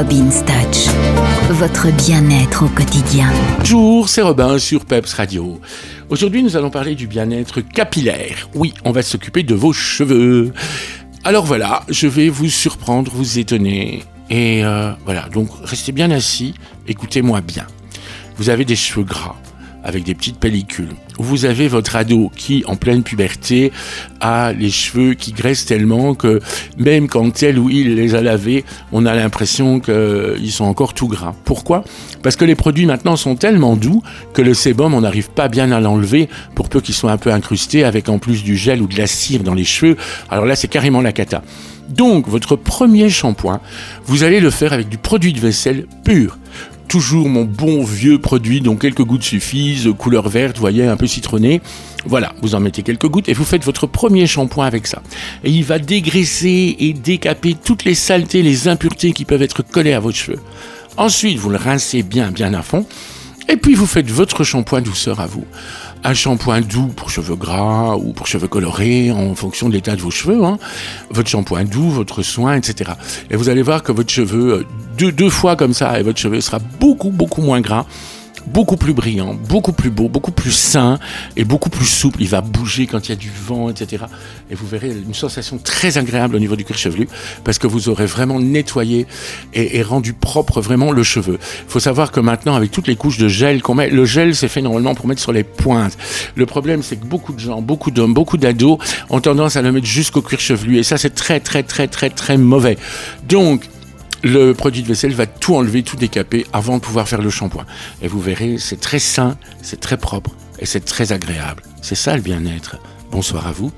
Robin Touch, votre bien-être au quotidien. Bonjour, c'est Robin sur Peps Radio. Aujourd'hui, nous allons parler du bien-être capillaire. Oui, on va s'occuper de vos cheveux. Alors voilà, je vais vous surprendre, vous étonner. Et euh, voilà, donc restez bien assis, écoutez-moi bien. Vous avez des cheveux gras avec des petites pellicules. Vous avez votre ado qui, en pleine puberté, a les cheveux qui graissent tellement que même quand elle ou il les a lavés, on a l'impression qu'ils sont encore tout gras. Pourquoi? Parce que les produits maintenant sont tellement doux que le sébum, on n'arrive pas bien à l'enlever pour peu qu'il soit un peu incrusté avec en plus du gel ou de la cire dans les cheveux. Alors là, c'est carrément la cata. Donc, votre premier shampoing, vous allez le faire avec du produit de vaisselle pur toujours mon bon vieux produit dont quelques gouttes suffisent, couleur verte, voyez, un peu citronné. Voilà, vous en mettez quelques gouttes et vous faites votre premier shampoing avec ça. Et il va dégraisser et décaper toutes les saletés, les impuretés qui peuvent être collées à vos cheveux. Ensuite, vous le rincez bien, bien à fond. Et puis vous faites votre shampoing douceur à vous un shampoing doux pour cheveux gras ou pour cheveux colorés en fonction de l'état de vos cheveux, hein. votre shampoing doux, votre soin, etc. Et vous allez voir que votre cheveu, euh, deux, deux fois comme ça, et votre cheveu sera beaucoup, beaucoup moins gras beaucoup plus brillant, beaucoup plus beau, beaucoup plus sain et beaucoup plus souple. Il va bouger quand il y a du vent, etc. Et vous verrez une sensation très agréable au niveau du cuir chevelu parce que vous aurez vraiment nettoyé et, rendu propre vraiment le cheveu. Il faut savoir que maintenant, avec toutes les couches de gel qu'on met, le gel c'est fait normalement pour mettre sur les pointes. Le problème, c'est que beaucoup de gens, beaucoup d'hommes, beaucoup d'ados ont tendance à le mettre jusqu'au cuir chevelu et ça, c'est très, très, très, très, très mauvais. Donc, le produit de vaisselle va tout enlever, tout décaper avant de pouvoir faire le shampoing. Et vous verrez, c'est très sain, c'est très propre et c'est très agréable. C'est ça le bien-être. Bonsoir à vous